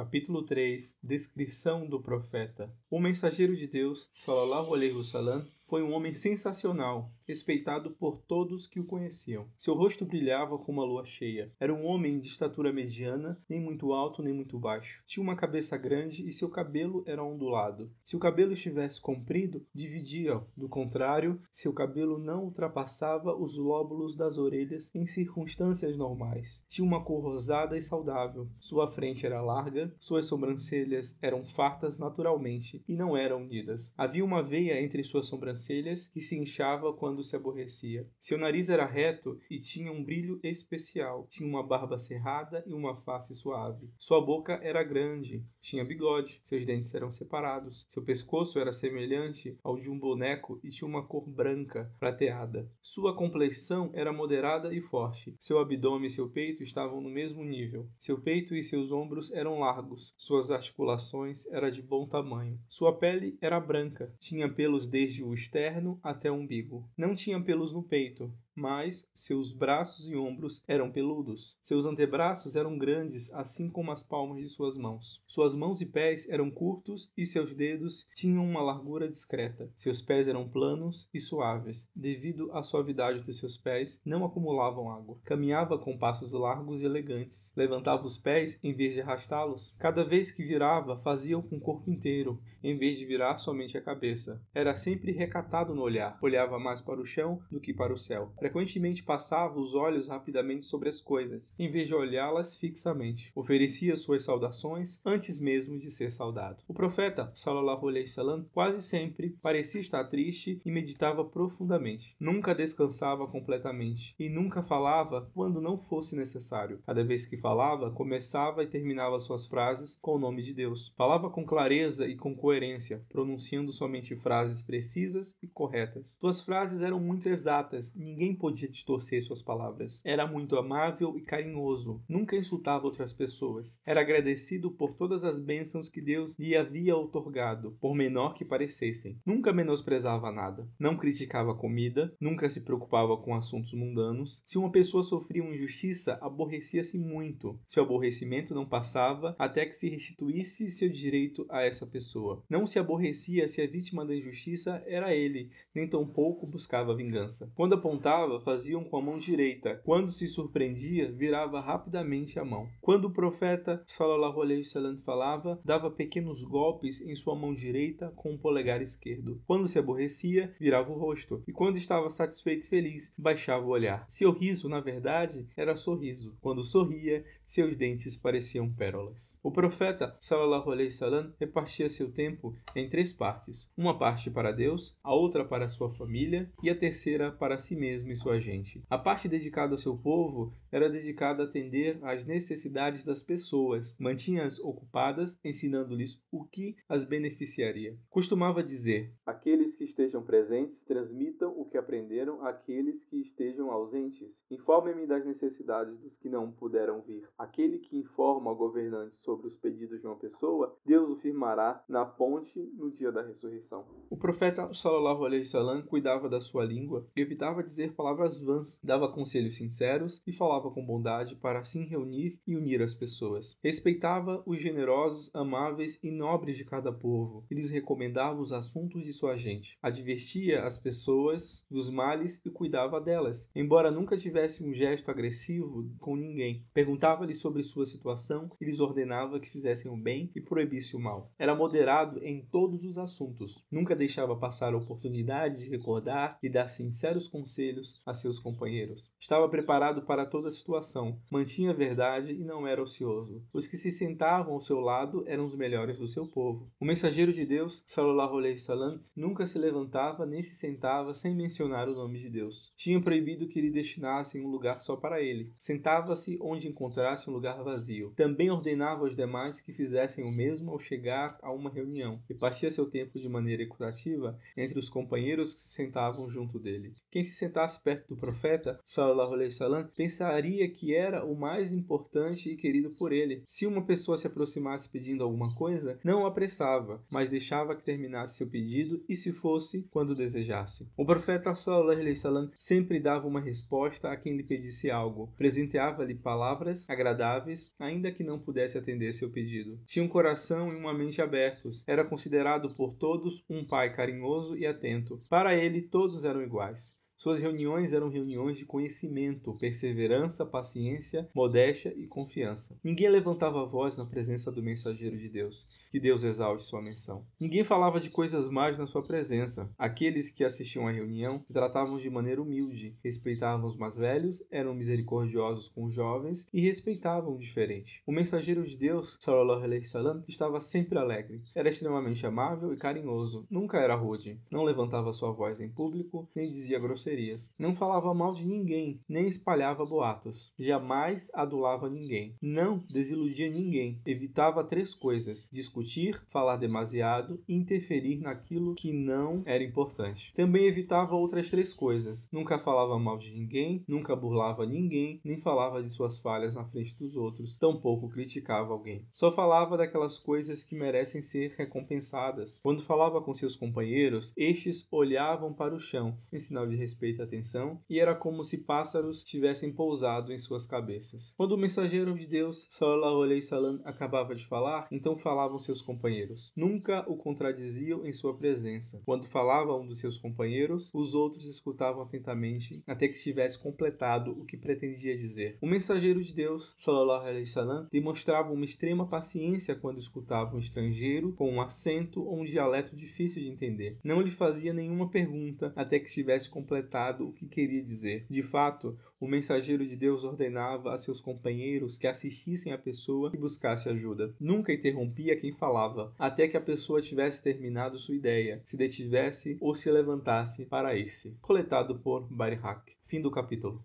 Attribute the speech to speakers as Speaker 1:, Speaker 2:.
Speaker 1: Capítulo 3 Descrição do profeta. O mensageiro de Deus, Salallahu alaihi wasallam, foi um homem sensacional, respeitado por todos que o conheciam. Seu rosto brilhava como a lua cheia. Era um homem de estatura mediana, nem muito alto nem muito baixo. Tinha uma cabeça grande e seu cabelo era ondulado. Se o cabelo estivesse comprido, dividia. Do contrário, seu cabelo não ultrapassava os lóbulos das orelhas em circunstâncias normais. Tinha uma cor rosada e saudável. Sua frente era larga, suas sobrancelhas eram fartas naturalmente e não eram unidas. Havia uma veia entre suas sobrancelhas sobrancelhas que se inchava quando se aborrecia. Seu nariz era reto e tinha um brilho especial. Tinha uma barba cerrada e uma face suave. Sua boca era grande, tinha bigode, seus dentes eram separados. Seu pescoço era semelhante ao de um boneco e tinha uma cor branca, prateada. Sua complexão era moderada e forte. Seu abdômen e seu peito estavam no mesmo nível. Seu peito e seus ombros eram largos. Suas articulações eram de bom tamanho. Sua pele era branca. Tinha pelos desde o externo até o umbigo. Não tinha pelos no peito, mas seus braços e ombros eram peludos. Seus antebraços eram grandes, assim como as palmas de suas mãos. Suas mãos e pés eram curtos e seus dedos tinham uma largura discreta. Seus pés eram planos e suaves. Devido à suavidade dos seus pés, não acumulavam água. Caminhava com passos largos e elegantes. Levantava os pés em vez de arrastá-los. Cada vez que virava, fazia-o com o corpo inteiro, em vez de virar somente a cabeça. Era sempre recatado no olhar. Olhava mais para o chão do que para o céu frequentemente passava os olhos rapidamente sobre as coisas, em vez de olhá-las fixamente. Oferecia suas saudações antes mesmo de ser saudado. O profeta, sallallahu alaihi wasallam, quase sempre parecia estar triste e meditava profundamente. Nunca descansava completamente e nunca falava quando não fosse necessário. Cada vez que falava, começava e terminava suas frases com o nome de Deus. Falava com clareza e com coerência, pronunciando somente frases precisas e corretas. Suas frases eram muito exatas, ninguém podia distorcer suas palavras. Era muito amável e carinhoso, nunca insultava outras pessoas. Era agradecido por todas as bênçãos que Deus lhe havia otorgado, por menor que parecessem. Nunca menosprezava nada. Não criticava a comida, nunca se preocupava com assuntos mundanos. Se uma pessoa sofria uma injustiça, aborrecia-se muito. Seu aborrecimento não passava até que se restituísse seu direito a essa pessoa. Não se aborrecia se a vítima da injustiça era ele, nem tampouco buscava vingança. Quando apontava faziam com a mão direita. Quando se surpreendia, virava rapidamente a mão. Quando o profeta sallallahu alaihi wasallam falava, dava pequenos golpes em sua mão direita com o polegar esquerdo. Quando se aborrecia, virava o rosto. E quando estava satisfeito e feliz, baixava o olhar. Seu riso, na verdade, era sorriso. Quando sorria, seus dentes pareciam pérolas. O profeta sallallahu alaihi wasallam repartia seu tempo em três partes: uma parte para Deus, a outra para sua família e a terceira para si mesmo sua gente. A parte dedicada ao seu povo era dedicada a atender às necessidades das pessoas, mantinha-as ocupadas, ensinando-lhes o que as beneficiaria. Costumava dizer: Aqueles que estejam presentes transmitam o que aprenderam àqueles que estejam ausentes. Informem-me das necessidades dos que não puderam vir. Aquele que informa ao governante sobre os pedidos de uma pessoa, Deus o firmará na ponte no dia da ressurreição. O profeta sallallahu alaihi wasallam cuidava da sua língua, evitava dizer palavras vãs, dava conselhos sinceros e falava com bondade para assim reunir e unir as pessoas. Respeitava os generosos, amáveis e nobres de cada povo e lhes recomendava os assuntos de sua gente. Advertia as pessoas dos males e cuidava delas, embora nunca tivesse um gesto agressivo com ninguém. Perguntava-lhes sobre sua situação e lhes ordenava que fizessem o bem e proibisse o mal. Era moderado em todos os assuntos. Nunca deixava passar a oportunidade de recordar e dar sinceros conselhos a seus companheiros. Estava preparado para toda situação, mantinha a verdade e não era ocioso. Os que se sentavam ao seu lado eram os melhores do seu povo. O mensageiro de Deus, sallallahu alaihi wasallam, nunca se levantava nem se sentava sem mencionar o nome de Deus. Tinha proibido que lhe destinassem um lugar só para ele. Sentava-se onde encontrasse um lugar vazio. Também ordenava aos demais que fizessem o mesmo ao chegar a uma reunião e partia seu tempo de maneira equitativa entre os companheiros que se sentavam junto dele. Quem se sentasse perto do profeta, sallallahu alaihi wasallam, pensaria que era o mais importante e querido por ele. Se uma pessoa se aproximasse pedindo alguma coisa, não o apressava, mas deixava que terminasse seu pedido e se fosse quando desejasse. O profeta sallallahu wasallam sempre dava uma resposta a quem lhe pedisse algo, presenteava-lhe palavras agradáveis, ainda que não pudesse atender seu pedido. Tinha um coração e uma mente abertos. Era considerado por todos um pai carinhoso e atento. Para ele, todos eram iguais. Suas reuniões eram reuniões de conhecimento, perseverança, paciência, modéstia e confiança. Ninguém levantava a voz na presença do mensageiro de Deus. Que Deus exalte sua menção. Ninguém falava de coisas más na sua presença. Aqueles que assistiam à reunião se tratavam de maneira humilde, respeitavam os mais velhos, eram misericordiosos com os jovens e respeitavam o diferente. O mensageiro de Deus, sallallahu alaihi wasallam, estava sempre alegre. Era extremamente amável e carinhoso. Nunca era rude. Não levantava sua voz em público, nem dizia grosserias grosserias. Não falava mal de ninguém, nem espalhava boatos. Jamais adulava ninguém. Não desiludia ninguém. Evitava três coisas: discutir, falar demasiado e interferir naquilo que não era importante. Também evitava outras três coisas: nunca falava mal de ninguém, nunca burlava ninguém, nem falava de suas falhas na frente dos outros, tampouco criticava alguém. Só falava daquelas coisas que merecem ser recompensadas. Quando falava com seus companheiros, estes olhavam para o chão em sinal de respeito respeito e atenção, e era como se pássaros tivessem pousado em suas cabeças. Quando o mensageiro de Deus, Sallallahu Alaihi Wasallam, acabava de falar, então falavam seus companheiros. Nunca o contradiziam em sua presença. Quando falava um dos seus companheiros, os outros escutavam atentamente até que tivesse completado o que pretendia dizer. O mensageiro de Deus, Sallallahu Alaihi Wasallam, demonstrava uma extrema paciência quando escutava um estrangeiro com um acento ou um dialeto difícil de entender. Não lhe fazia nenhuma pergunta até que tivesse completado completado o que queria dizer. De fato, o mensageiro de Deus ordenava a seus companheiros que assistissem a pessoa e buscasse ajuda. Nunca interrompia quem falava, até que a pessoa tivesse terminado sua ideia, se detivesse ou se levantasse para ir-se. Coletado por Barihak. Fim do capítulo.